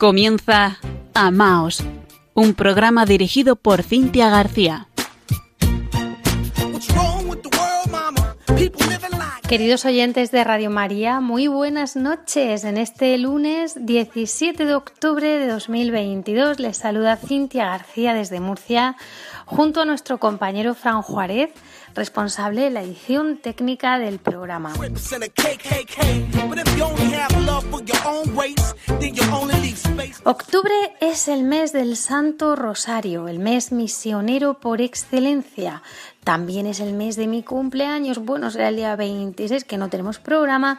Comienza Amaos, un programa dirigido por Cintia García. Queridos oyentes de Radio María, muy buenas noches. En este lunes 17 de octubre de 2022 les saluda Cintia García desde Murcia junto a nuestro compañero Fran Juárez responsable de la edición técnica del programa. Octubre es el mes del Santo Rosario, el mes misionero por excelencia. También es el mes de mi cumpleaños. Bueno, será el día 26, que no tenemos programa,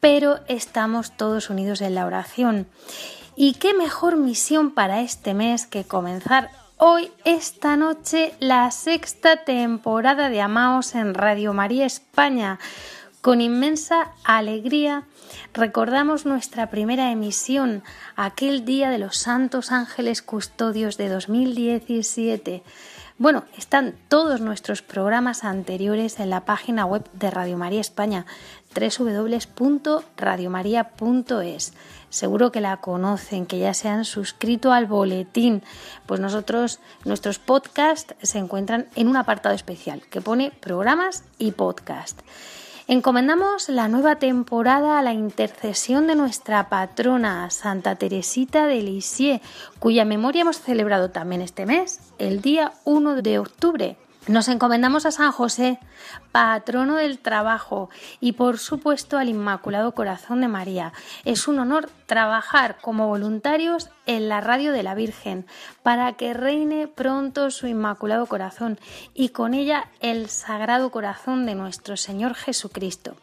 pero estamos todos unidos en la oración. Y qué mejor misión para este mes que comenzar hoy, esta noche, la sexta temporada de Amaos en Radio María España. Con inmensa alegría recordamos nuestra primera emisión, aquel día de los Santos Ángeles Custodios de 2017. Bueno, están todos nuestros programas anteriores en la página web de Radio María España, www.radiomaria.es. Seguro que la conocen, que ya se han suscrito al boletín. Pues nosotros, nuestros podcasts se encuentran en un apartado especial que pone programas y podcast. Encomendamos la nueva temporada a la intercesión de nuestra patrona, Santa Teresita de Lisieux, cuya memoria hemos celebrado también este mes, el día 1 de octubre. Nos encomendamos a San José, patrono del trabajo, y por supuesto al Inmaculado Corazón de María. Es un honor trabajar como voluntarios en la radio de la Virgen para que reine pronto su Inmaculado Corazón y con ella el Sagrado Corazón de nuestro Señor Jesucristo.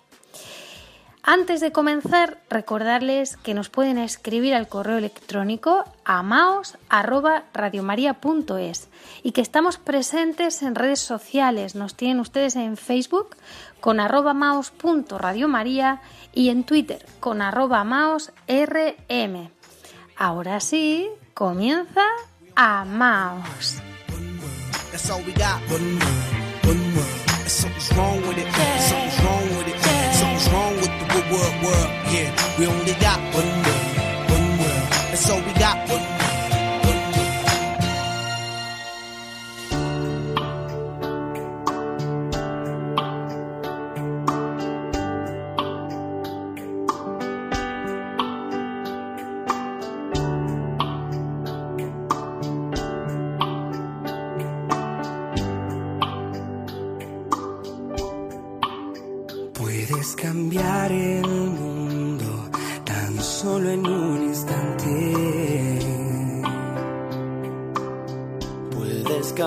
Antes de comenzar, recordarles que nos pueden escribir al correo electrónico amaos@radiomaria.es y que estamos presentes en redes sociales. Nos tienen ustedes en Facebook con arroba maos.radiomaria y en Twitter con arroba maosrm. Ahora sí, comienza Amaos. Yeah. We only got one world,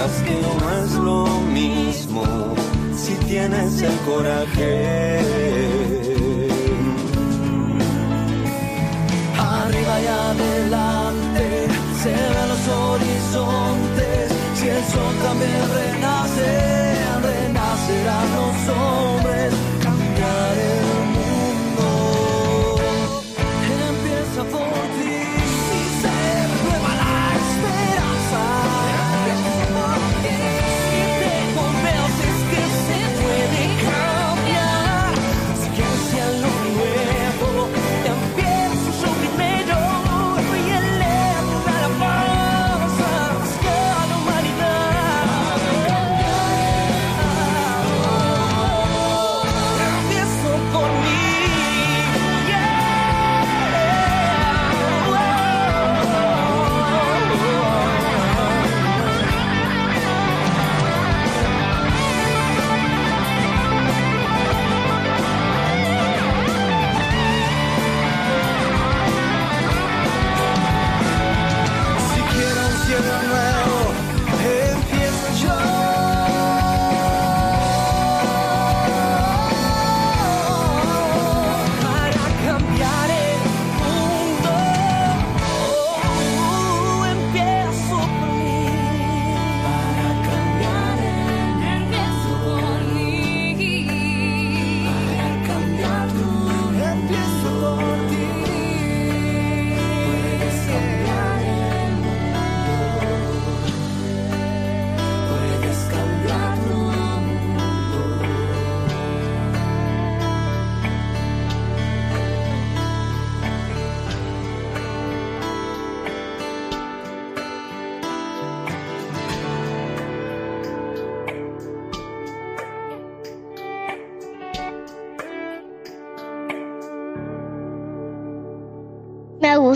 no es lo mismo tienes el coraje. Arriba y adelante se ven los horizontes. Si el sol también renace, renacerán los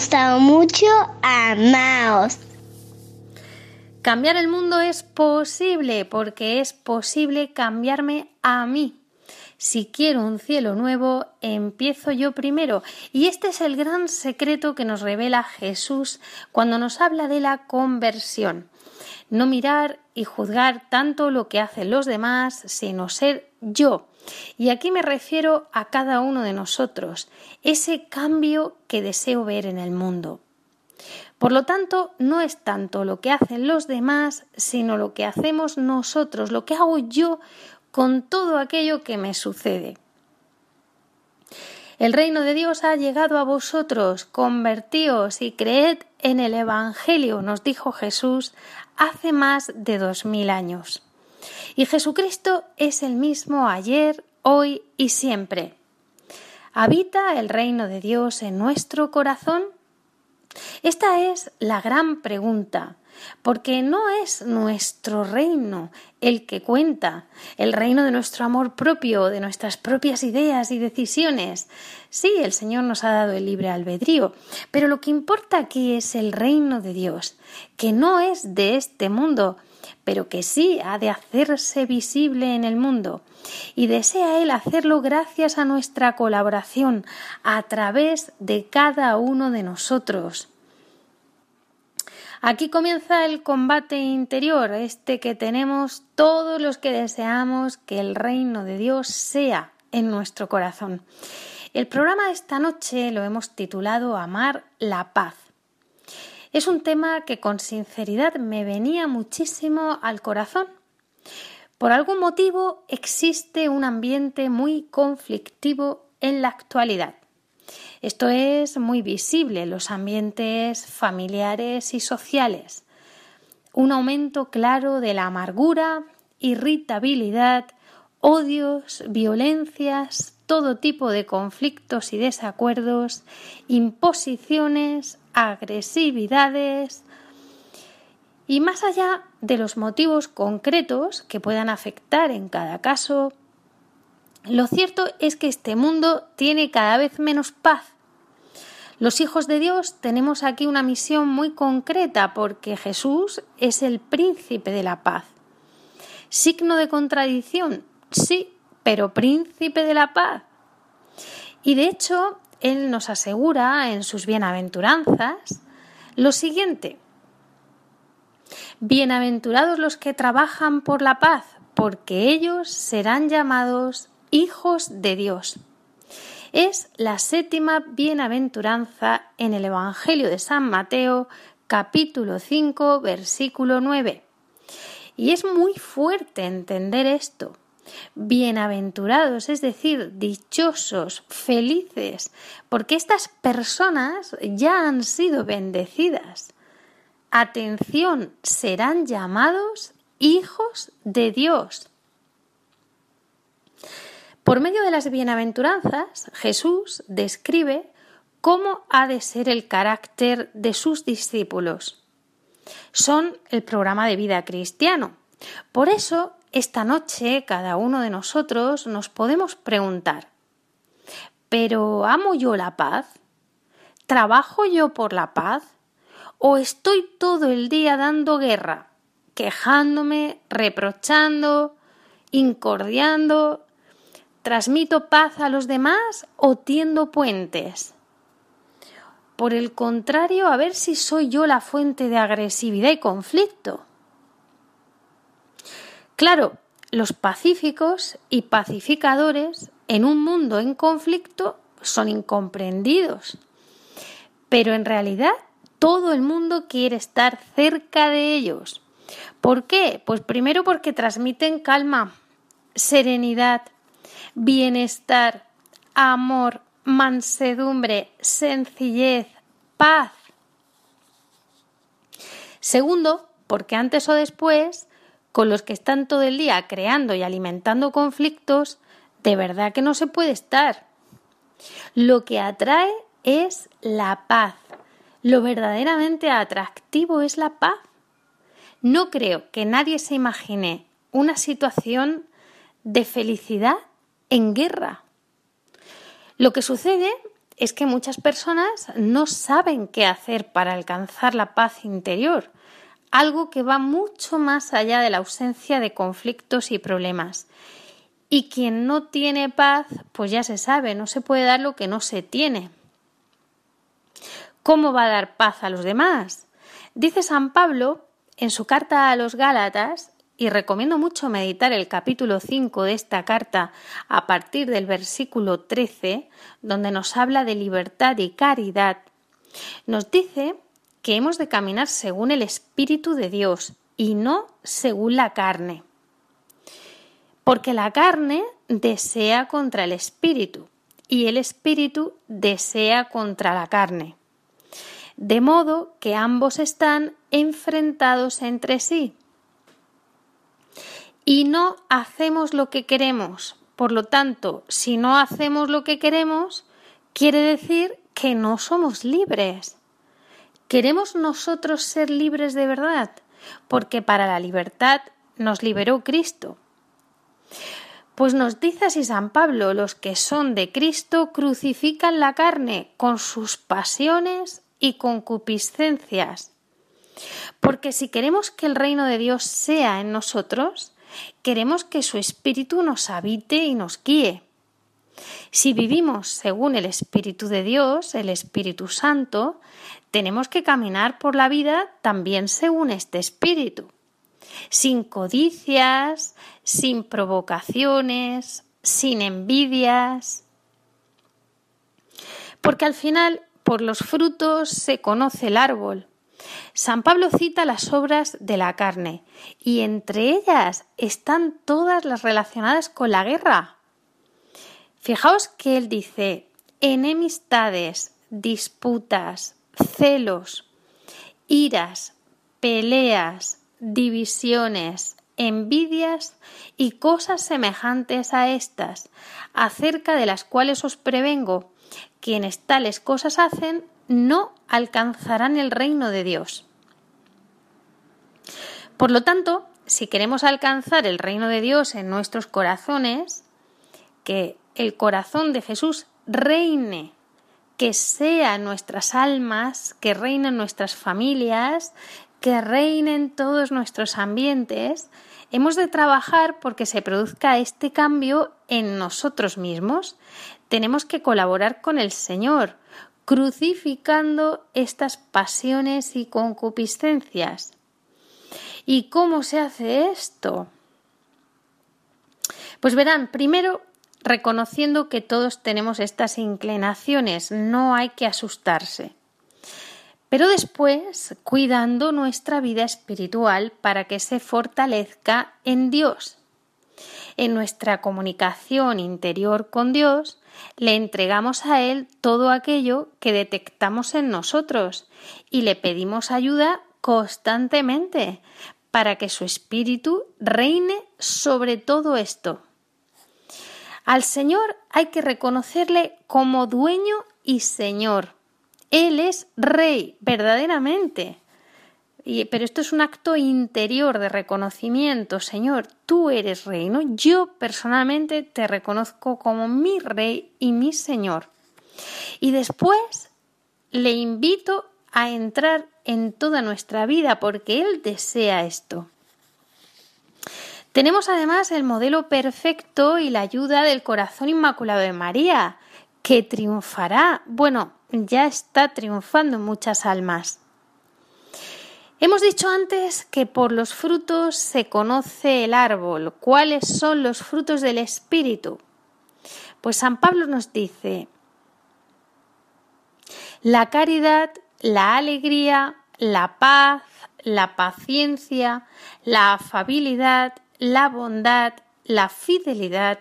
gustado mucho Amaos. Cambiar el mundo es posible porque es posible cambiarme a mí. Si quiero un cielo nuevo, empiezo yo primero. Y este es el gran secreto que nos revela Jesús cuando nos habla de la conversión. No mirar y juzgar tanto lo que hacen los demás, sino ser yo. Y aquí me refiero a cada uno de nosotros, ese cambio que deseo ver en el mundo. Por lo tanto, no es tanto lo que hacen los demás, sino lo que hacemos nosotros, lo que hago yo con todo aquello que me sucede. El reino de Dios ha llegado a vosotros, convertíos y creed en el Evangelio, nos dijo Jesús hace más de dos mil años. Y Jesucristo es el mismo ayer, hoy y siempre. ¿Habita el reino de Dios en nuestro corazón? Esta es la gran pregunta, porque no es nuestro reino el que cuenta, el reino de nuestro amor propio, de nuestras propias ideas y decisiones. Sí, el Señor nos ha dado el libre albedrío, pero lo que importa aquí es el reino de Dios, que no es de este mundo, pero que sí ha de hacerse visible en el mundo. Y desea Él hacerlo gracias a nuestra colaboración a través de cada uno de nosotros. Aquí comienza el combate interior, este que tenemos todos los que deseamos que el reino de Dios sea en nuestro corazón. El programa de esta noche lo hemos titulado Amar la paz. Es un tema que con sinceridad me venía muchísimo al corazón. Por algún motivo existe un ambiente muy conflictivo en la actualidad. Esto es muy visible en los ambientes familiares y sociales. Un aumento claro de la amargura, irritabilidad, odios, violencias, todo tipo de conflictos y desacuerdos, imposiciones, agresividades. Y más allá de los motivos concretos que puedan afectar en cada caso, lo cierto es que este mundo tiene cada vez menos paz. Los hijos de Dios tenemos aquí una misión muy concreta porque Jesús es el príncipe de la paz. Signo de contradicción, sí, pero príncipe de la paz. Y de hecho, Él nos asegura en sus bienaventuranzas lo siguiente. Bienaventurados los que trabajan por la paz, porque ellos serán llamados hijos de Dios. Es la séptima bienaventuranza en el Evangelio de San Mateo, capítulo 5, versículo 9. Y es muy fuerte entender esto. Bienaventurados, es decir, dichosos, felices, porque estas personas ya han sido bendecidas. Atención, serán llamados hijos de Dios. Por medio de las bienaventuranzas, Jesús describe cómo ha de ser el carácter de sus discípulos. Son el programa de vida cristiano. Por eso, esta noche, cada uno de nosotros nos podemos preguntar, ¿pero amo yo la paz? ¿Trabajo yo por la paz? ¿O estoy todo el día dando guerra, quejándome, reprochando, incordiando, ¿Transmito paz a los demás o tiendo puentes? Por el contrario, a ver si soy yo la fuente de agresividad y conflicto. Claro, los pacíficos y pacificadores en un mundo en conflicto son incomprendidos. Pero en realidad todo el mundo quiere estar cerca de ellos. ¿Por qué? Pues primero porque transmiten calma, serenidad, bienestar, amor, mansedumbre, sencillez, paz. Segundo, porque antes o después, con los que están todo el día creando y alimentando conflictos, de verdad que no se puede estar. Lo que atrae es la paz. Lo verdaderamente atractivo es la paz. No creo que nadie se imagine una situación de felicidad en guerra. Lo que sucede es que muchas personas no saben qué hacer para alcanzar la paz interior, algo que va mucho más allá de la ausencia de conflictos y problemas. Y quien no tiene paz, pues ya se sabe, no se puede dar lo que no se tiene. ¿Cómo va a dar paz a los demás? Dice San Pablo en su carta a los Gálatas y recomiendo mucho meditar el capítulo 5 de esta carta a partir del versículo 13, donde nos habla de libertad y caridad, nos dice que hemos de caminar según el Espíritu de Dios y no según la carne. Porque la carne desea contra el Espíritu y el Espíritu desea contra la carne. De modo que ambos están enfrentados entre sí y no hacemos lo que queremos. Por lo tanto, si no hacemos lo que queremos, quiere decir que no somos libres. ¿Queremos nosotros ser libres de verdad? Porque para la libertad nos liberó Cristo. Pues nos dice así San Pablo, los que son de Cristo crucifican la carne con sus pasiones y concupiscencias. Porque si queremos que el reino de Dios sea en nosotros, queremos que su Espíritu nos habite y nos guíe. Si vivimos según el Espíritu de Dios, el Espíritu Santo, tenemos que caminar por la vida también según este Espíritu, sin codicias, sin provocaciones, sin envidias. Porque al final, por los frutos se conoce el árbol. San Pablo cita las obras de la carne y entre ellas están todas las relacionadas con la guerra. Fijaos que él dice enemistades, disputas, celos, iras, peleas, divisiones, envidias y cosas semejantes a estas, acerca de las cuales os prevengo, quienes tales cosas hacen no alcanzarán el reino de Dios. Por lo tanto, si queremos alcanzar el reino de Dios en nuestros corazones, que el corazón de Jesús reine, que sea nuestras almas, que reine en nuestras familias, que reine en todos nuestros ambientes, hemos de trabajar porque se produzca este cambio en nosotros mismos. Tenemos que colaborar con el Señor, crucificando estas pasiones y concupiscencias. ¿Y cómo se hace esto? Pues verán, primero reconociendo que todos tenemos estas inclinaciones, no hay que asustarse. Pero después cuidando nuestra vida espiritual para que se fortalezca en Dios. En nuestra comunicación interior con Dios, le entregamos a Él todo aquello que detectamos en nosotros y le pedimos ayuda constantemente para que su espíritu reine sobre todo esto. Al Señor hay que reconocerle como dueño y Señor. Él es rey, verdaderamente. Y, pero esto es un acto interior de reconocimiento. Señor, tú eres rey, ¿no? Yo personalmente te reconozco como mi rey y mi Señor. Y después le invito a entrar en toda nuestra vida porque Él desea esto. Tenemos además el modelo perfecto y la ayuda del corazón inmaculado de María, que triunfará, bueno, ya está triunfando en muchas almas. Hemos dicho antes que por los frutos se conoce el árbol. ¿Cuáles son los frutos del Espíritu? Pues San Pablo nos dice, la caridad, la alegría, la paz, la paciencia, la afabilidad, la bondad, la fidelidad,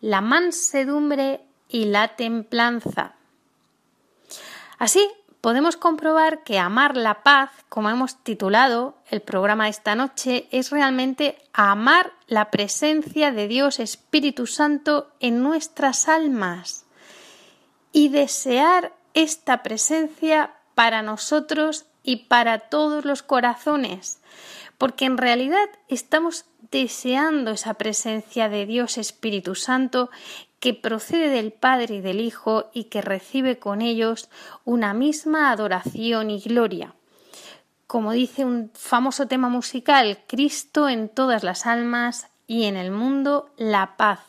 la mansedumbre y la templanza. Así, podemos comprobar que amar la paz, como hemos titulado el programa esta noche, es realmente amar la presencia de Dios Espíritu Santo en nuestras almas y desear esta presencia para nosotros y para todos los corazones, porque en realidad estamos deseando esa presencia de Dios Espíritu Santo que procede del Padre y del Hijo y que recibe con ellos una misma adoración y gloria. Como dice un famoso tema musical, Cristo en todas las almas y en el mundo la paz.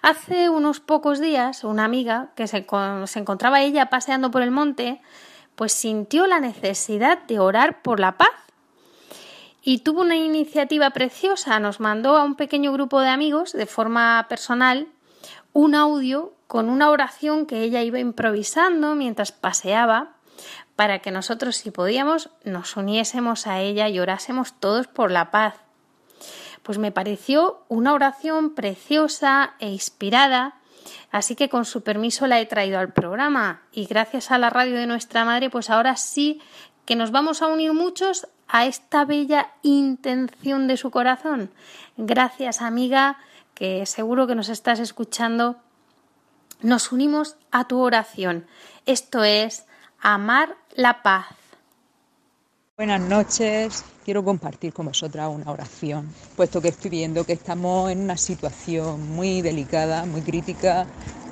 Hace unos pocos días, una amiga que se, se encontraba ella paseando por el monte, pues sintió la necesidad de orar por la paz y tuvo una iniciativa preciosa. Nos mandó a un pequeño grupo de amigos de forma personal un audio con una oración que ella iba improvisando mientras paseaba para que nosotros, si podíamos, nos uniésemos a ella y orásemos todos por la paz. Pues me pareció una oración preciosa e inspirada, así que con su permiso la he traído al programa y gracias a la radio de nuestra madre, pues ahora sí que nos vamos a unir muchos a esta bella intención de su corazón. Gracias, amiga, que seguro que nos estás escuchando. Nos unimos a tu oración. Esto es amar la paz. Buenas noches. Quiero compartir con vosotras una oración, puesto que estoy viendo que estamos en una situación muy delicada, muy crítica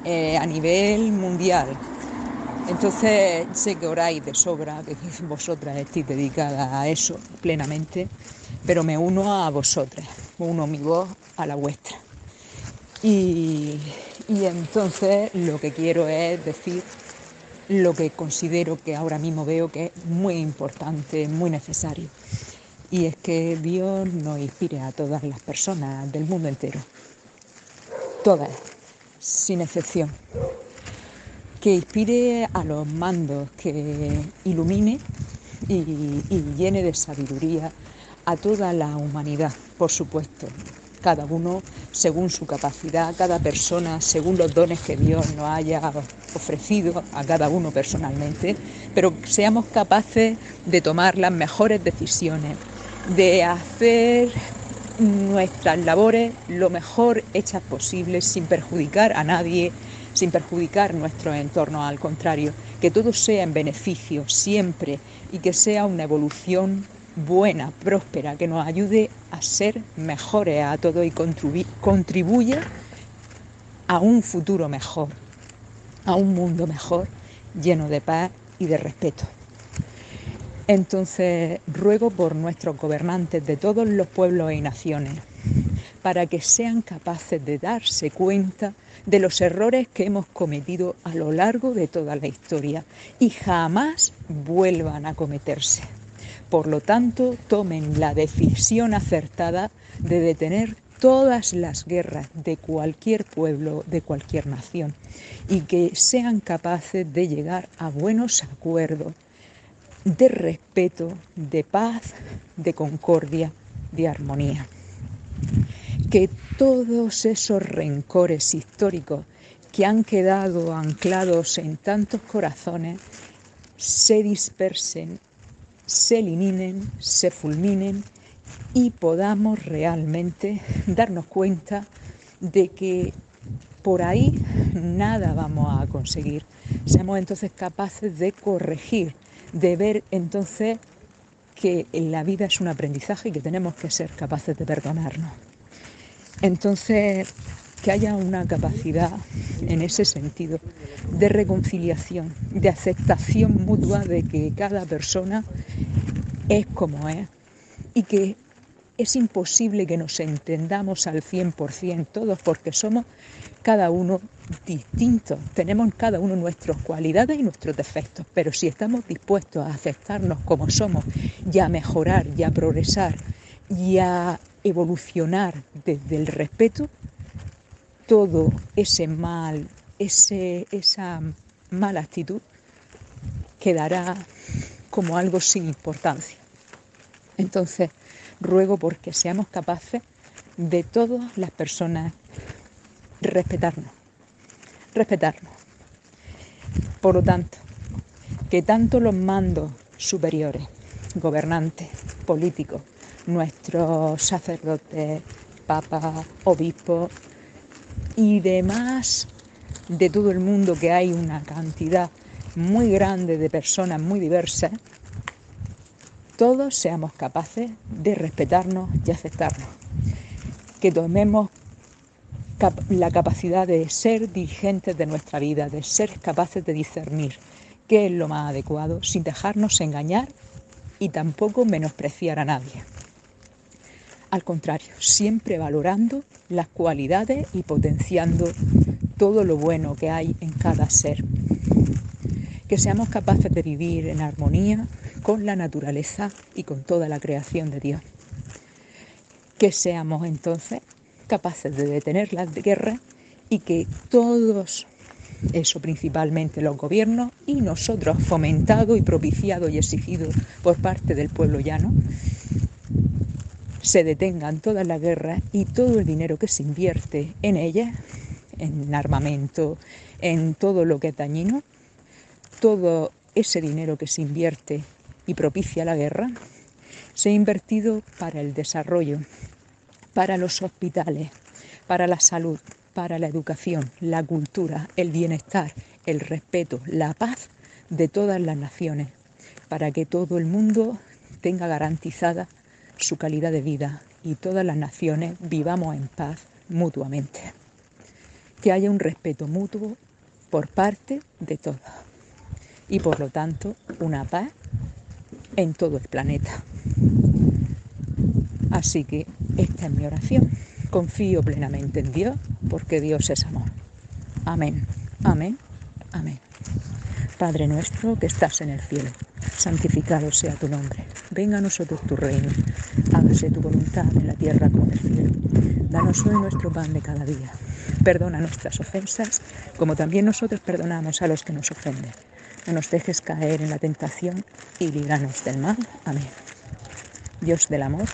eh, a nivel mundial. Entonces sé que oráis de sobra, que vosotras estéis dedicadas a eso plenamente, pero me uno a vosotras, uno mi voz a la vuestra. Y, y entonces lo que quiero es decir lo que considero que ahora mismo veo que es muy importante, muy necesario. Y es que Dios nos inspire a todas las personas del mundo entero. Todas, sin excepción que inspire a los mandos, que ilumine y, llene de sabiduría a toda la humanidad, por supuesto, cada uno según su capacidad, cada persona según los dones que Dios nos haya ofrecido a cada uno personalmente, pero seamos capaces de tomar las mejores decisiones, de hacer nuestras labores lo mejor hechas posibles sin perjudicar a nadie, sin perjudicar nuestro entorno, al contrario, que todo sea en beneficio siempre y que sea una evolución buena, próspera, que nos ayude a ser mejores a todo y contribuya a un futuro mejor, a un mundo mejor, lleno de paz y de respeto. Entonces ruego por nuestros gobernantes de todos los pueblos y naciones, para que sean capaces de darse cuenta de los errores que hemos cometido a lo largo de toda la historia y jamás vuelvan a cometerse. Por lo tanto, tomen la decisión acertada de detener todas las guerras de cualquier pueblo, de cualquier nación, y que sean capaces de llegar a buenos acuerdos de respeto, de paz, de concordia, de armonía. Que todos esos rencores históricos que han quedado anclados en tantos corazones se dispersen, se eliminen, se fulminen y podamos realmente darnos cuenta de que por ahí nada vamos a conseguir. Seamos entonces capaces de corregir, de ver entonces que la vida es un aprendizaje y que tenemos que ser capaces de perdonarnos. Entonces, que haya una capacidad en ese sentido de reconciliación, de aceptación mutua de que cada persona es como es y que es imposible que nos entendamos al 100% todos porque somos cada uno distintos, tenemos cada uno nuestras cualidades y nuestros defectos, pero si estamos dispuestos a aceptarnos como somos y a mejorar y a progresar y a evolucionar desde el respeto, todo ese mal, ese, esa mala actitud quedará como algo sin importancia. Entonces, ruego porque seamos capaces de todas las personas respetarnos, respetarnos. Por lo tanto, que tanto los mandos superiores, gobernantes, políticos, nuestros sacerdotes, papas, obispos y demás de todo el mundo que hay una cantidad muy grande de personas muy diversas, todos seamos capaces de respetarnos y aceptarnos. Que tomemos la capacidad de ser dirigentes de nuestra vida, de ser capaces de discernir qué es lo más adecuado sin dejarnos engañar y tampoco menospreciar a nadie. Al contrario, siempre valorando las cualidades y potenciando todo lo bueno que hay en cada ser. Que seamos capaces de vivir en armonía con la naturaleza y con toda la creación de Dios. Que seamos entonces capaces de detener las guerras y que todos, eso principalmente los gobiernos y nosotros, fomentado y propiciado y exigido por parte del pueblo llano, se detengan todas las guerras y todo el dinero que se invierte en ellas, en armamento, en todo lo que es dañino, todo ese dinero que se invierte y propicia la guerra, se ha invertido para el desarrollo, para los hospitales, para la salud, para la educación, la cultura, el bienestar, el respeto, la paz de todas las naciones, para que todo el mundo tenga garantizada su calidad de vida y todas las naciones vivamos en paz mutuamente. Que haya un respeto mutuo por parte de todos y por lo tanto una paz en todo el planeta. Así que esta es mi oración. Confío plenamente en Dios porque Dios es amor. Amén, amén, amén. Padre nuestro que estás en el cielo, santificado sea tu nombre. Venga a nosotros tu reino. Hágase tu voluntad en la tierra como en el cielo. Danos hoy nuestro pan de cada día. Perdona nuestras ofensas como también nosotros perdonamos a los que nos ofenden. No nos dejes caer en la tentación y líbranos del mal. Amén. Dios del amor,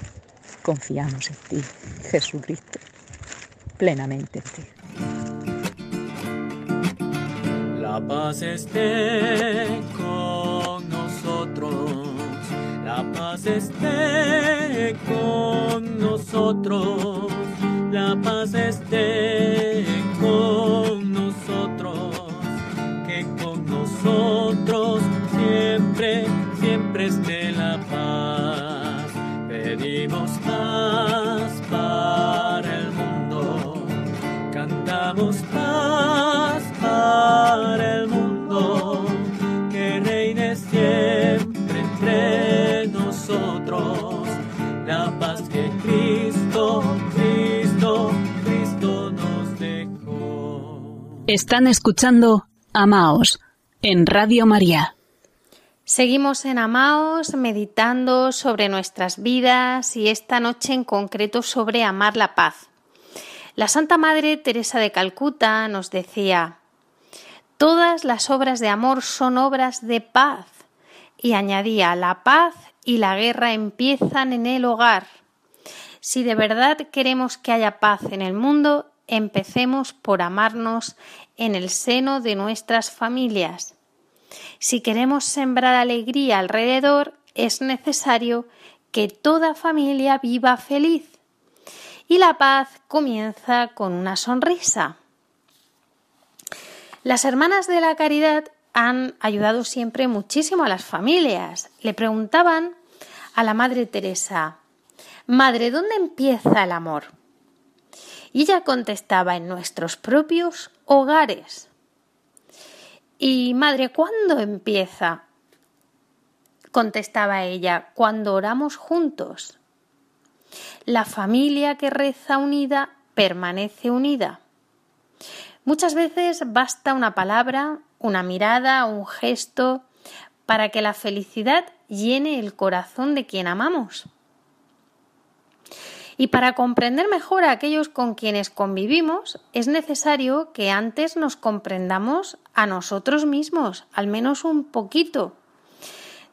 confiamos en ti, Jesucristo, plenamente en ti. La paz esté con nosotros, la paz esté con nosotros, la paz esté con nosotros, que con nosotros siempre, siempre esté la paz. Pedimos paz para el mundo, cantamos paz Están escuchando Amaos en Radio María. Seguimos en Amaos meditando sobre nuestras vidas y esta noche en concreto sobre amar la paz. La Santa Madre Teresa de Calcuta nos decía, Todas las obras de amor son obras de paz. Y añadía, la paz y la guerra empiezan en el hogar. Si de verdad queremos que haya paz en el mundo, empecemos por amarnos en el seno de nuestras familias. Si queremos sembrar alegría alrededor, es necesario que toda familia viva feliz. Y la paz comienza con una sonrisa. Las hermanas de la caridad han ayudado siempre muchísimo a las familias. Le preguntaban a la Madre Teresa, Madre, ¿dónde empieza el amor? Y ella contestaba, en nuestros propios hogares. Y Madre, ¿cuándo empieza? Contestaba ella, cuando oramos juntos. La familia que reza unida permanece unida. Muchas veces basta una palabra, una mirada, un gesto para que la felicidad llene el corazón de quien amamos. Y para comprender mejor a aquellos con quienes convivimos, es necesario que antes nos comprendamos a nosotros mismos, al menos un poquito.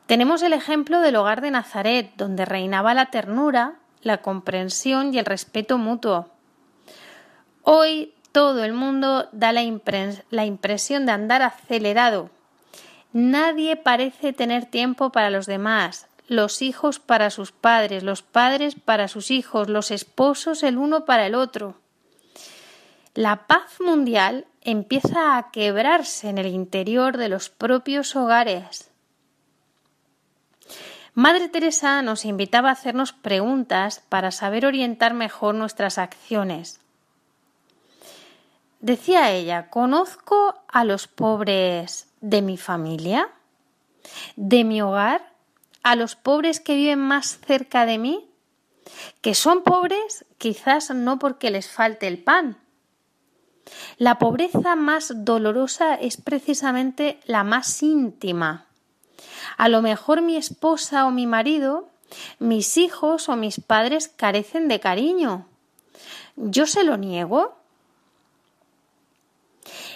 Tenemos el ejemplo del hogar de Nazaret, donde reinaba la ternura, la comprensión y el respeto mutuo. Hoy todo el mundo da la, impresión de andar acelerado. Nadie parece tener tiempo para los demás, los hijos para sus padres, los padres para sus hijos, los esposos el uno para el otro. La paz mundial empieza a quebrarse en el interior de los propios hogares. Madre Teresa nos invitaba a hacernos preguntas para saber orientar mejor nuestras acciones. Decía ella, ¿conozco a los pobres de mi familia? ¿De mi hogar? ¿A los pobres que viven más cerca de mí? Que son pobres quizás no porque les falte el pan. La pobreza más dolorosa es precisamente la más íntima. A lo mejor mi esposa o mi marido, mis hijos o mis padres carecen de cariño. ¿Yo se lo niego?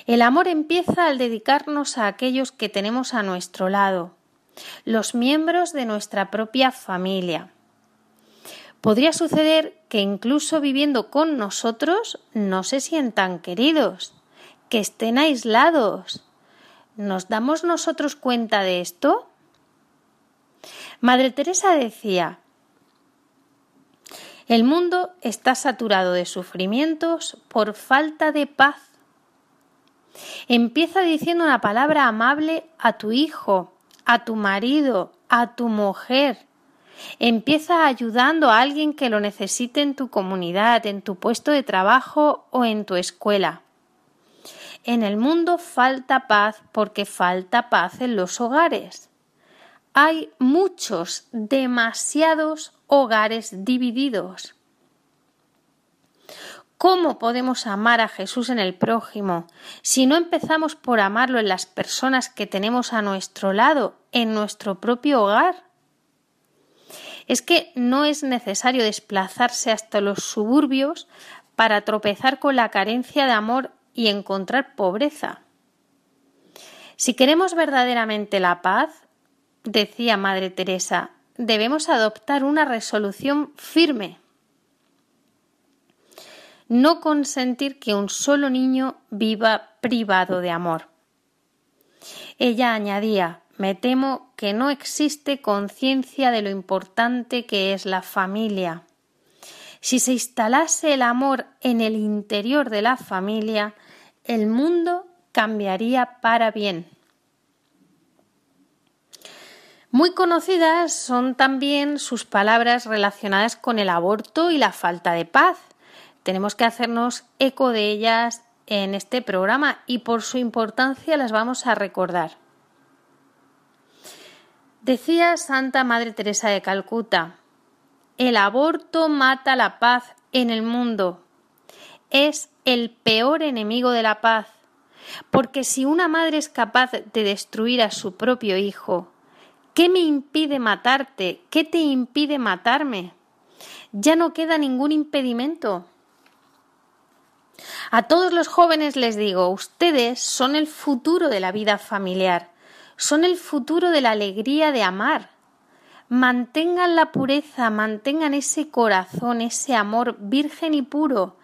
El amor empieza al dedicarnos a aquellos que tenemos a nuestro lado, los miembros de nuestra propia familia. Podría suceder que incluso viviendo con nosotros no se sientan queridos, que estén aislados. ¿Nos damos nosotros cuenta de esto? Madre Teresa decía, el mundo está saturado de sufrimientos por falta de paz Empieza diciendo una palabra amable a tu hijo, a tu marido, a tu mujer. Empieza ayudando a alguien que lo necesite en tu comunidad, en tu puesto de trabajo o en tu escuela. En el mundo falta paz porque falta paz en los hogares. Hay muchos, demasiados hogares divididos. ¿Cómo podemos amar a Jesús en el prójimo si no empezamos por amarlo en las personas que tenemos a nuestro lado, en nuestro propio hogar? Es que no es necesario desplazarse hasta los suburbios para tropezar con la carencia de amor y encontrar pobreza. Si queremos verdaderamente la paz, decía Madre Teresa, debemos adoptar una resolución firme no consentir que un solo niño viva privado de amor. Ella añadía me temo que no existe conciencia de lo importante que es la familia. Si se instalase el amor en el interior de la familia, el mundo cambiaría para bien. Muy conocidas son también sus palabras relacionadas con el aborto y la falta de paz tenemos que hacernos eco de ellas en este programa y por su importancia las vamos a recordar. Decía Santa Madre Teresa de Calcuta, el aborto mata la paz en el mundo. Es el peor enemigo de la paz, porque si una madre es capaz de destruir a su propio hijo, ¿qué me impide matarte? ¿Qué te impide matarme? Ya no queda ningún impedimento. A todos los jóvenes les digo, ustedes son el futuro de la vida familiar, son el futuro de la alegría de amar. Mantengan la pureza, mantengan ese corazón, ese amor virgen y puro,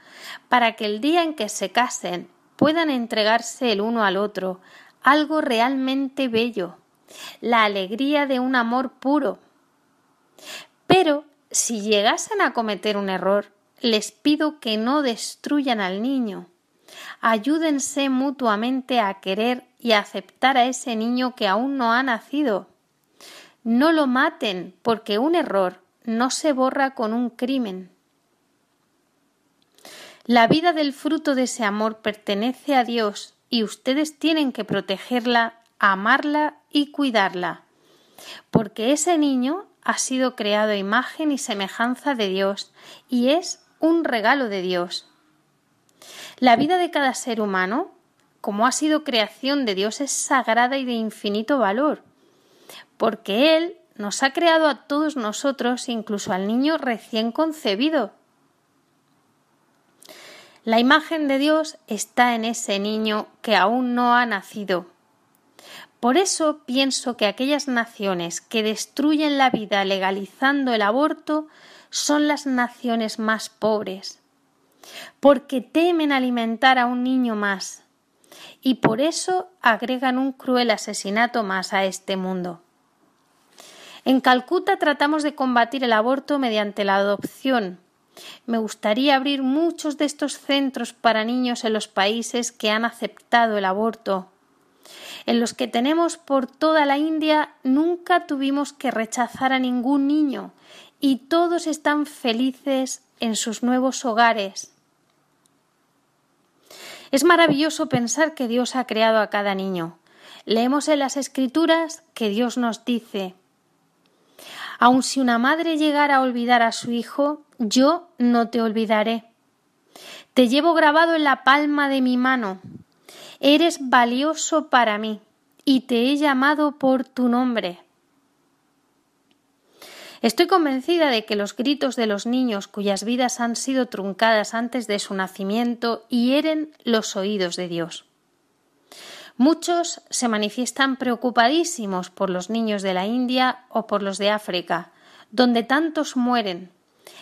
para que el día en que se casen puedan entregarse el uno al otro, algo realmente bello, la alegría de un amor puro. Pero si llegasen a cometer un error, les pido que no destruyan al niño. Ayúdense mutuamente a querer y aceptar a ese niño que aún no ha nacido. No lo maten porque un error no se borra con un crimen. La vida del fruto de ese amor pertenece a Dios y ustedes tienen que protegerla, amarla y cuidarla, porque ese niño ha sido creado a imagen y semejanza de Dios y es un regalo de Dios. La vida de cada ser humano, como ha sido creación de Dios, es sagrada y de infinito valor, porque Él nos ha creado a todos nosotros, incluso al niño recién concebido. La imagen de Dios está en ese niño que aún no ha nacido. Por eso pienso que aquellas naciones que destruyen la vida legalizando el aborto son las naciones más pobres, porque temen alimentar a un niño más, y por eso agregan un cruel asesinato más a este mundo. En Calcuta tratamos de combatir el aborto mediante la adopción. Me gustaría abrir muchos de estos centros para niños en los países que han aceptado el aborto. En los que tenemos por toda la India nunca tuvimos que rechazar a ningún niño y todos están felices en sus nuevos hogares. Es maravilloso pensar que Dios ha creado a cada niño. Leemos en las Escrituras que Dios nos dice Aun si una madre llegara a olvidar a su hijo, yo no te olvidaré. Te llevo grabado en la palma de mi mano. Eres valioso para mí y te he llamado por tu nombre. Estoy convencida de que los gritos de los niños cuyas vidas han sido truncadas antes de su nacimiento hieren los oídos de Dios. Muchos se manifiestan preocupadísimos por los niños de la India o por los de África, donde tantos mueren,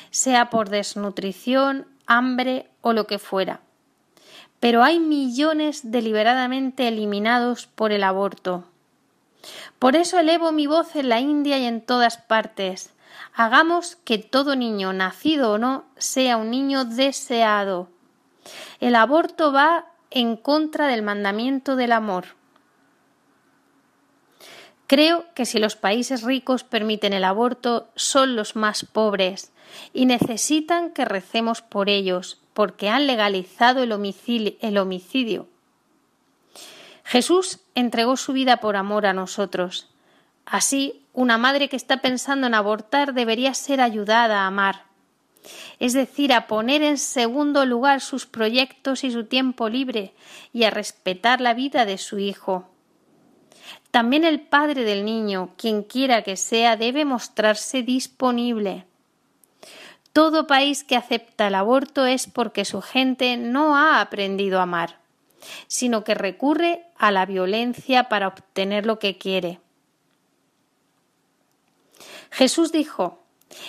sea por desnutrición, hambre o lo que fuera. Pero hay millones deliberadamente eliminados por el aborto. Por eso elevo mi voz en la India y en todas partes, Hagamos que todo niño, nacido o no, sea un niño deseado. El aborto va en contra del mandamiento del amor. Creo que si los países ricos permiten el aborto, son los más pobres y necesitan que recemos por ellos, porque han legalizado el homicidio. Jesús entregó su vida por amor a nosotros. Así, una madre que está pensando en abortar debería ser ayudada a amar, es decir, a poner en segundo lugar sus proyectos y su tiempo libre y a respetar la vida de su hijo. También el padre del niño, quien quiera que sea, debe mostrarse disponible. Todo país que acepta el aborto es porque su gente no ha aprendido a amar, sino que recurre a la violencia para obtener lo que quiere. Jesús dijo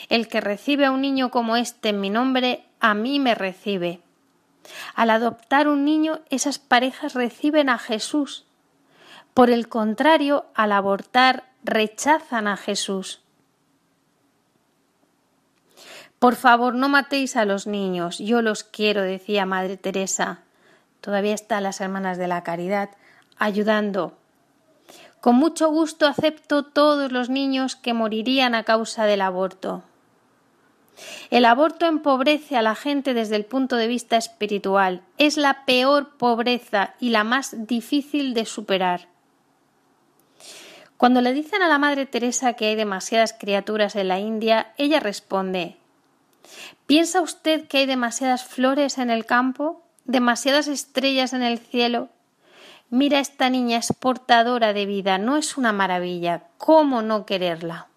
El que recibe a un niño como este en mi nombre, a mí me recibe. Al adoptar un niño, esas parejas reciben a Jesús. Por el contrario, al abortar, rechazan a Jesús. Por favor, no matéis a los niños, yo los quiero, decía Madre Teresa. Todavía están las hermanas de la caridad ayudando con mucho gusto acepto todos los niños que morirían a causa del aborto. El aborto empobrece a la gente desde el punto de vista espiritual. Es la peor pobreza y la más difícil de superar. Cuando le dicen a la Madre Teresa que hay demasiadas criaturas en la India, ella responde ¿Piensa usted que hay demasiadas flores en el campo? ¿Demasiadas estrellas en el cielo? Mira, esta niña es portadora de vida, no es una maravilla. ¿Cómo no quererla?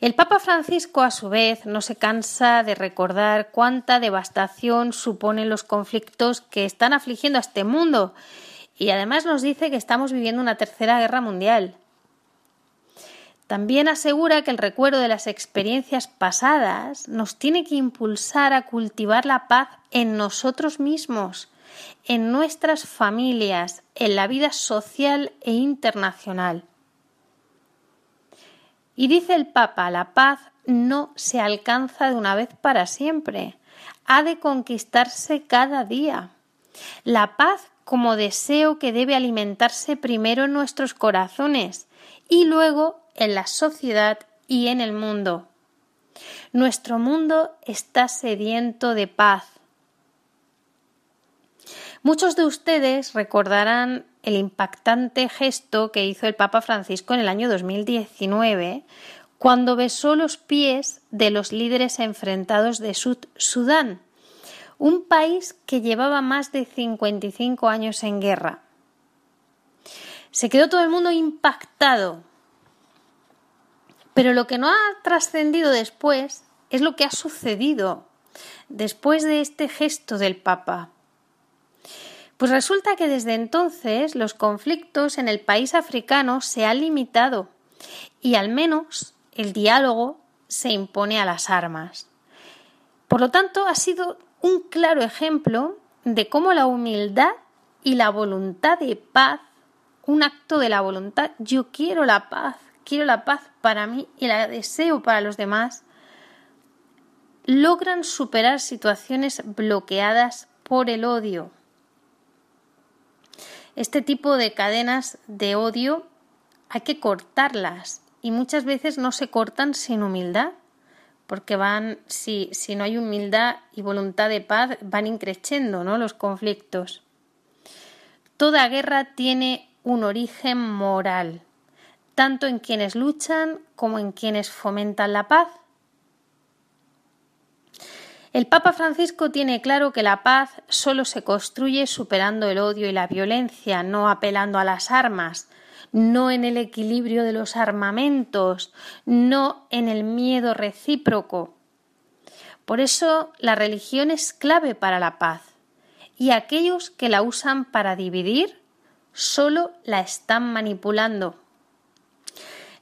El Papa Francisco, a su vez, no se cansa de recordar cuánta devastación suponen los conflictos que están afligiendo a este mundo y además nos dice que estamos viviendo una tercera guerra mundial. También asegura que el recuerdo de las experiencias pasadas nos tiene que impulsar a cultivar la paz en nosotros mismos, en nuestras familias, en la vida social e internacional. Y dice el Papa, la paz no se alcanza de una vez para siempre, ha de conquistarse cada día. La paz como deseo que debe alimentarse primero en nuestros corazones y luego en la sociedad y en el mundo. Nuestro mundo está sediento de paz. Muchos de ustedes recordarán el impactante gesto que hizo el Papa Francisco en el año 2019 cuando besó los pies de los líderes enfrentados de Sudán, un país que llevaba más de 55 años en guerra. Se quedó todo el mundo impactado. Pero lo que no ha trascendido después es lo que ha sucedido después de este gesto del Papa. Pues resulta que desde entonces los conflictos en el país africano se han limitado y al menos el diálogo se impone a las armas. Por lo tanto, ha sido un claro ejemplo de cómo la humildad y la voluntad de paz, un acto de la voluntad, yo quiero la paz, quiero la paz para mí y la deseo para los demás, logran superar situaciones bloqueadas por el odio. Este tipo de cadenas de odio hay que cortarlas y muchas veces no se cortan sin humildad, porque van, si, si no hay humildad y voluntad de paz, van increciendo ¿no? los conflictos. Toda guerra tiene un origen moral, tanto en quienes luchan como en quienes fomentan la paz. El Papa Francisco tiene claro que la paz solo se construye superando el odio y la violencia, no apelando a las armas, no en el equilibrio de los armamentos, no en el miedo recíproco. Por eso la religión es clave para la paz y aquellos que la usan para dividir solo la están manipulando.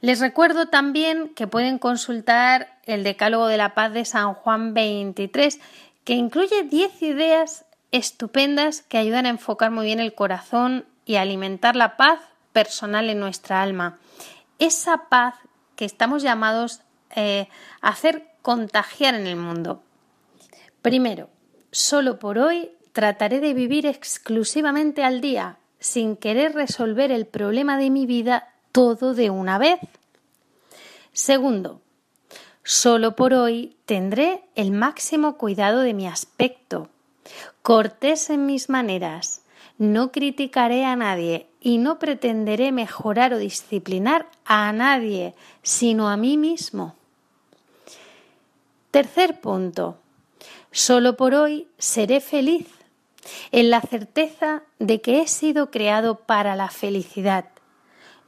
Les recuerdo también que pueden consultar el Decálogo de la Paz de San Juan 23, que incluye 10 ideas estupendas que ayudan a enfocar muy bien el corazón y a alimentar la paz personal en nuestra alma. Esa paz que estamos llamados eh, a hacer contagiar en el mundo. Primero, solo por hoy trataré de vivir exclusivamente al día, sin querer resolver el problema de mi vida todo de una vez. Segundo, solo por hoy tendré el máximo cuidado de mi aspecto, cortés en mis maneras, no criticaré a nadie y no pretenderé mejorar o disciplinar a nadie, sino a mí mismo. Tercer punto. Solo por hoy seré feliz, en la certeza de que he sido creado para la felicidad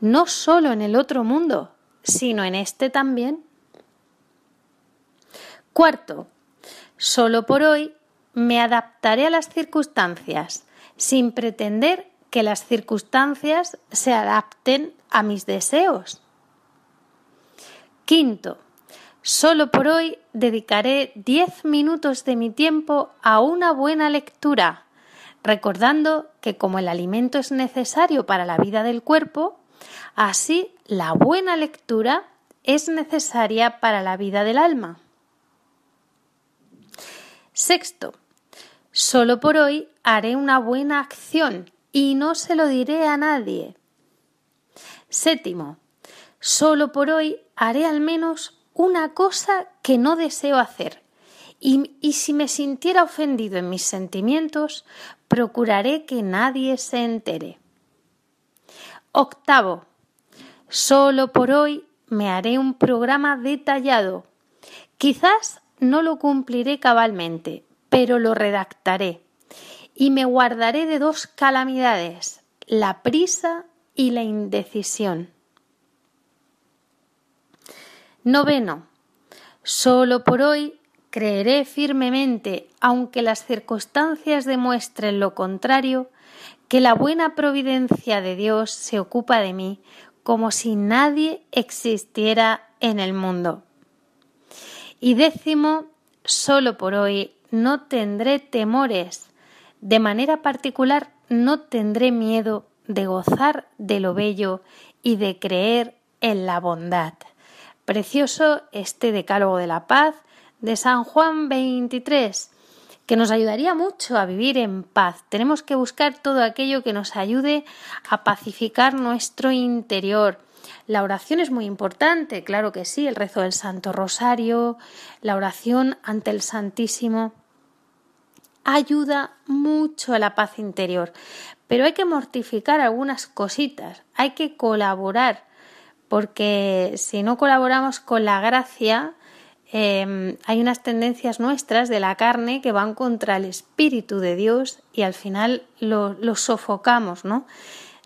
no solo en el otro mundo, sino en este también. Cuarto, solo por hoy me adaptaré a las circunstancias, sin pretender que las circunstancias se adapten a mis deseos. Quinto, solo por hoy dedicaré diez minutos de mi tiempo a una buena lectura, recordando que como el alimento es necesario para la vida del cuerpo, Así, la buena lectura es necesaria para la vida del alma. Sexto, solo por hoy haré una buena acción y no se lo diré a nadie. Séptimo, solo por hoy haré al menos una cosa que no deseo hacer y, y, si me sintiera ofendido en mis sentimientos, procuraré que nadie se entere. Octavo, Solo por hoy me haré un programa detallado. Quizás no lo cumpliré cabalmente, pero lo redactaré. Y me guardaré de dos calamidades, la prisa y la indecisión. Noveno. Solo por hoy creeré firmemente, aunque las circunstancias demuestren lo contrario, que la buena providencia de Dios se ocupa de mí como si nadie existiera en el mundo. Y décimo, solo por hoy no tendré temores, de manera particular no tendré miedo de gozar de lo bello y de creer en la bondad. Precioso este decálogo de la paz de San Juan 23, que nos ayudaría mucho a vivir en paz. Tenemos que buscar todo aquello que nos ayude a pacificar nuestro interior. La oración es muy importante, claro que sí, el rezo del Santo Rosario, la oración ante el Santísimo ayuda mucho a la paz interior. Pero hay que mortificar algunas cositas, hay que colaborar porque si no colaboramos con la gracia, em, hay unas tendencias nuestras de la carne que van contra el Espíritu de Dios y al final lo, sofocamos, ¿no?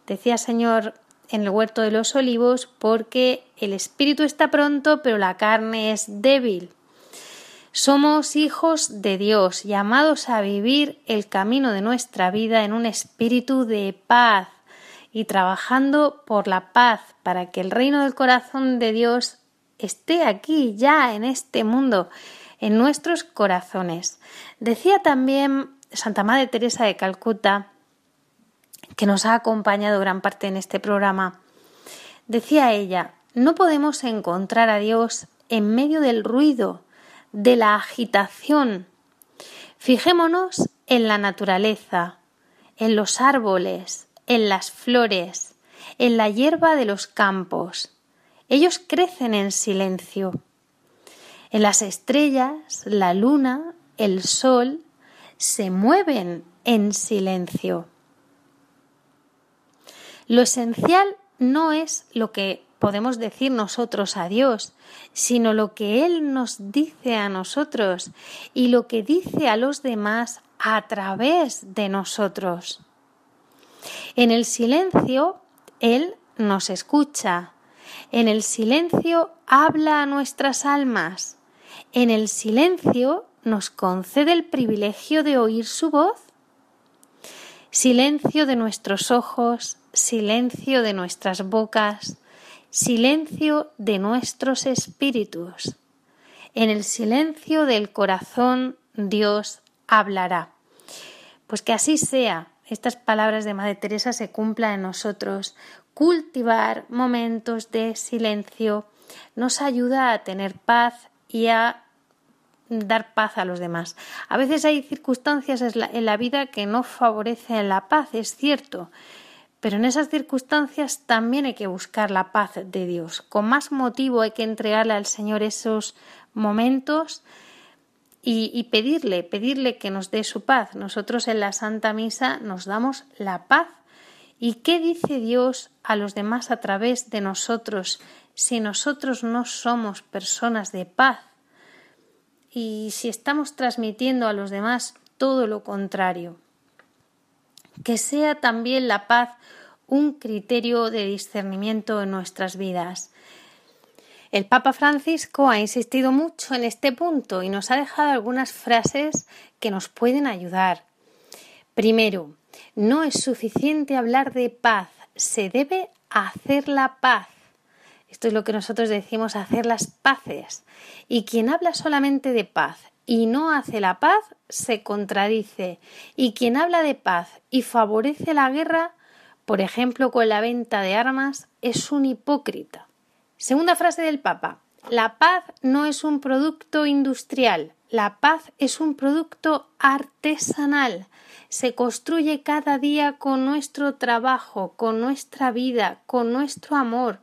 Decía Señor en el huerto de los olivos, porque el Espíritu está pronto, pero la carne es débil. Somos hijos de Dios, llamados a vivir el camino de nuestra vida en un espíritu de paz, y trabajando por la paz para que el reino del corazón de Dios esté aquí ya en este mundo, en nuestros corazones. Decía también Santa Madre Teresa de Calcuta, que nos ha acompañado gran parte en este programa, decía ella, no podemos encontrar a Dios en medio del ruido, de la agitación. Fijémonos en la naturaleza, en los árboles, en las flores, en la hierba de los campos. Ellos crecen en silencio. En las estrellas, la luna, el sol, se mueven en silencio. Lo esencial no es lo que podemos decir nosotros a Dios, sino lo que Él nos dice a nosotros y lo que dice a los demás a través de nosotros. En el silencio, Él nos escucha. En el silencio habla a nuestras almas. En el silencio nos concede el privilegio de oír su voz. Silencio de nuestros ojos, silencio de nuestras bocas, silencio de nuestros espíritus. En el silencio del corazón Dios hablará. Pues que así sea, estas palabras de Madre Teresa se cumplan en nosotros. Cultivar momentos de silencio nos ayuda a tener paz y a dar paz a los demás. A veces hay circunstancias en la vida que no favorecen la paz, es cierto, pero en esas circunstancias también hay que buscar la paz de Dios. Con más motivo hay que entregarle al Señor esos momentos y, pedirle, pedirle que nos dé su paz. Nosotros en la Santa Misa nos damos la paz. ¿Y qué dice Dios a los demás a través de nosotros si nosotros no somos personas de paz? Y si estamos transmitiendo a los demás todo lo contrario. Que sea también la paz un criterio de discernimiento en nuestras vidas. El Papa Francisco ha insistido mucho en este punto y nos ha dejado algunas frases que nos pueden ayudar. Primero, no es suficiente hablar de paz, se debe hacer la paz. Esto es lo que nosotros decimos hacer las paces. Y quien habla solamente de paz y no hace la paz se contradice. Y quien habla de paz y favorece la guerra, por ejemplo con la venta de armas, es un hipócrita. Segunda frase del Papa. La paz no es un producto industrial, la paz es un producto artesanal. Se construye cada día con nuestro trabajo, con nuestra vida, con nuestro amor,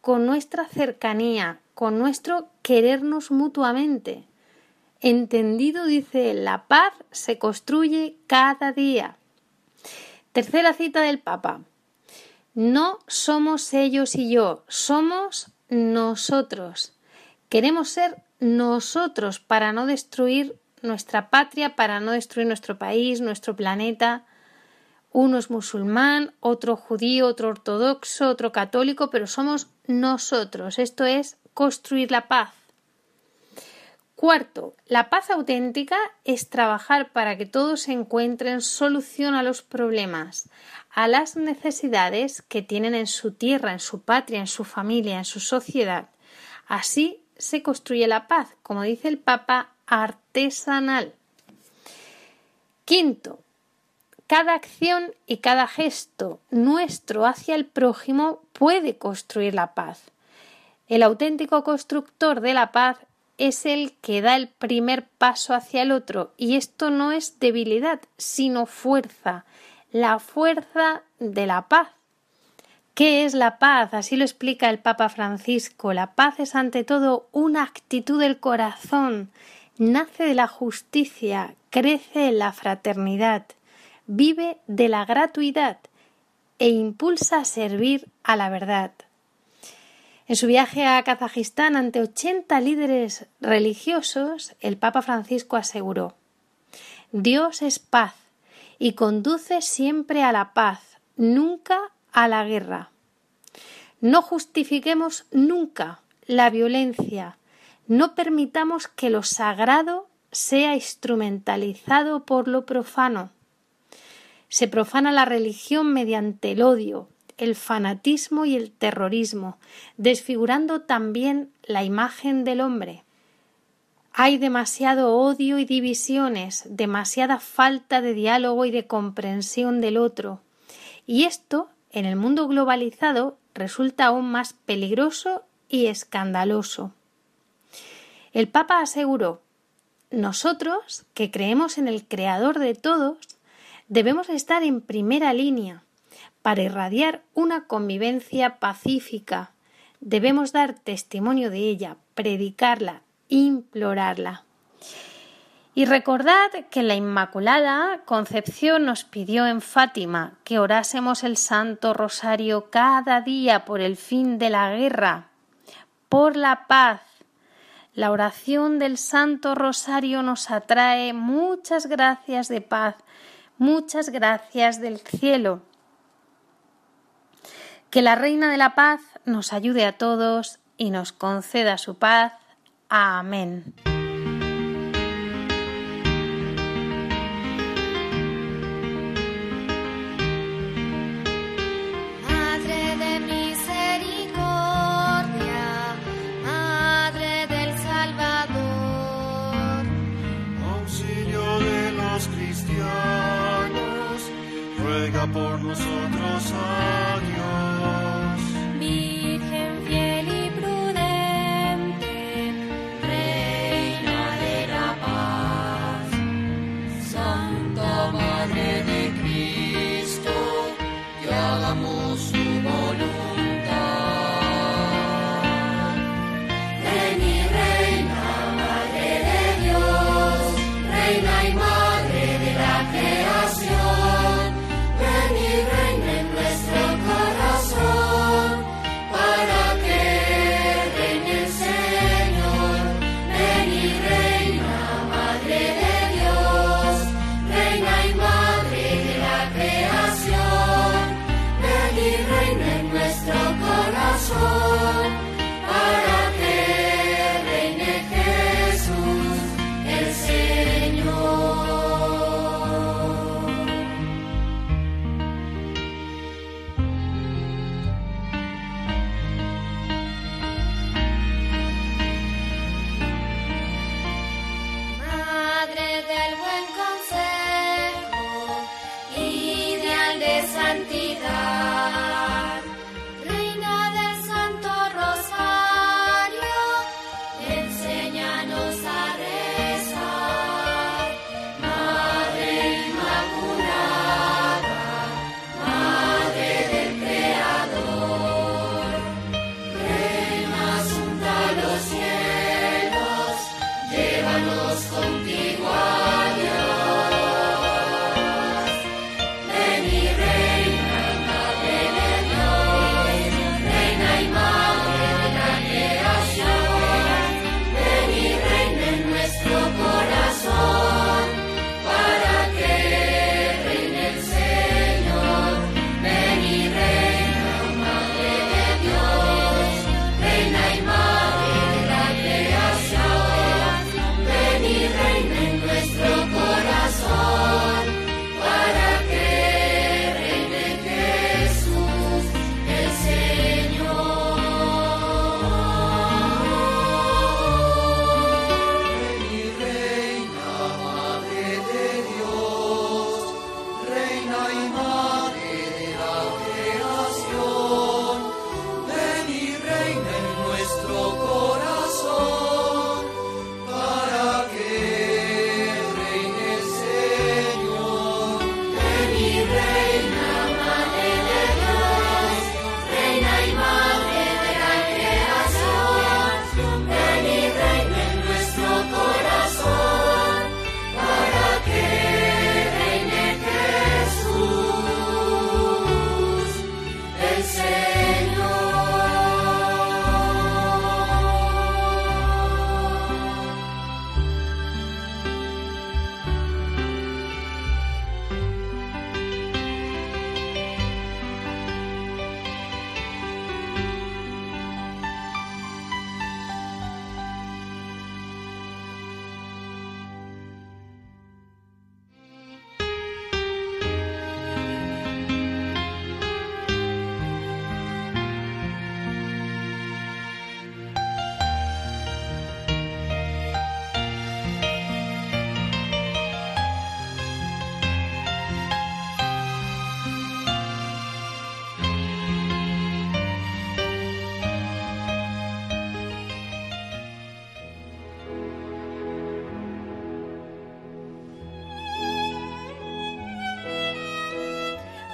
con nuestra cercanía, con nuestro querernos mutuamente. Entendido, dice, la paz se construye cada día. Tercera cita del Papa. No somos ellos y yo, somos nosotros. Queremos ser nosotros para no destruir nuestra patria, para no destruir nuestro país, nuestro planeta. Uno es musulmán, otro judío, otro ortodoxo, otro católico, pero somos nosotros. Esto es construir la paz. Cuarto, la paz auténtica es trabajar para que todos encuentren solución a los problemas, a las necesidades que tienen en su tierra, en su patria, en su familia, en su sociedad. Así se construye la paz, como dice el Papa, artesanal. Quinto, cada acción y cada gesto nuestro hacia el prójimo puede construir la paz. El auténtico constructor de la paz es el que da el primer paso hacia el otro y esto no es debilidad, sino fuerza, la fuerza de la paz. ¿Qué es la paz? Así lo explica el Papa Francisco. La paz es ante todo una actitud del corazón, nace de la justicia, crece en la fraternidad, vive de la gratuidad e impulsa a servir a la verdad. En su viaje a Kazajistán ante 80 líderes religiosos, el Papa Francisco aseguró Dios es paz y conduce siempre a la paz, nunca a la guerra. No justifiquemos nunca la violencia, no permitamos que lo sagrado sea instrumentalizado por lo profano. Se profana la religión mediante el odio, el fanatismo y el terrorismo, desfigurando también la imagen del hombre. Hay demasiado odio y divisiones, demasiada falta de diálogo y de comprensión del otro, y esto, en el mundo globalizado, resulta aún más peligroso y escandaloso. El Papa aseguró nosotros, que creemos en el Creador de todos, debemos estar en primera línea, para irradiar una convivencia pacífica. Debemos dar testimonio de ella, predicarla, implorarla. Y recordad que la Inmaculada Concepción nos pidió en Fátima que orásemos el Santo Rosario cada día por el fin de la guerra, por la paz. La oración del Santo Rosario nos atrae muchas gracias de paz, muchas gracias del cielo. Que la Reina de la Paz nos ayude a todos y nos conceda su paz. Amén. Madre de misericordia,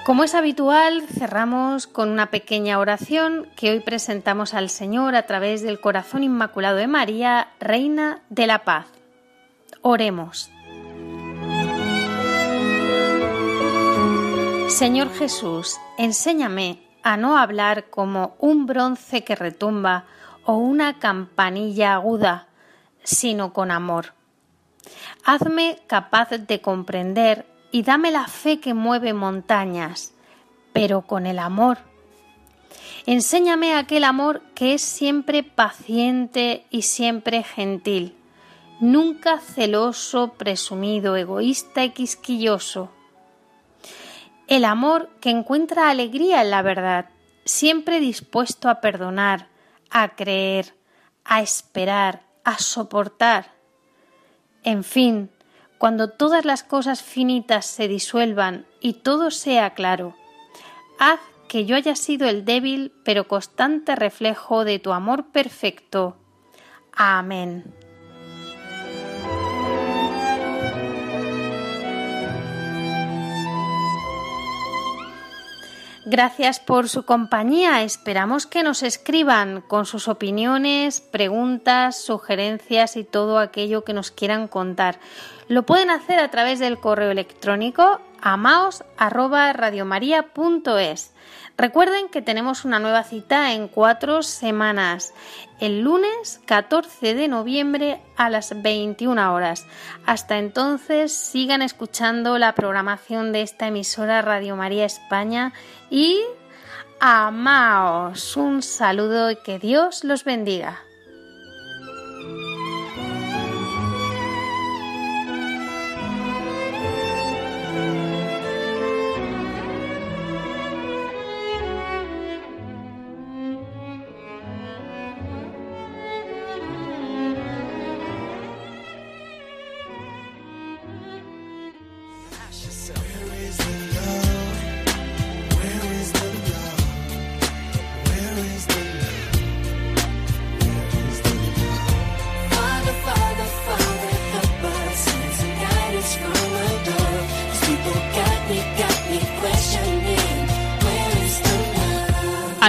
Como es habitual, cerramos con una pequeña oración que hoy presentamos al Señor a través del corazón inmaculado de María, Reina de la Paz. Oremos. Señor Jesús, enséñame a no hablar como un bronce que retumba o una campanilla aguda, sino con amor. Hazme capaz de comprender y dame la fe que mueve montañas, pero con el amor. Enséñame aquel amor que es siempre paciente y siempre gentil, nunca celoso, presumido, egoísta y quisquilloso. El amor que encuentra alegría en la verdad, siempre dispuesto a perdonar, a creer, a esperar, a soportar. En fin, cuando todas las cosas finitas se disuelvan y todo sea claro. Haz que yo haya sido el débil pero constante reflejo de tu amor perfecto. Amén. Gracias por su compañía. Esperamos que nos escriban con sus opiniones, preguntas, sugerencias y todo aquello que nos quieran contar. Lo pueden hacer a través del correo electrónico amaos@radiomaria.es. Recuerden que tenemos una nueva cita en cuatro semanas, el lunes 14 de noviembre a las 21 horas. Hasta entonces sigan escuchando la programación de esta emisora Radio María España y amaos. Un saludo y que Dios los bendiga.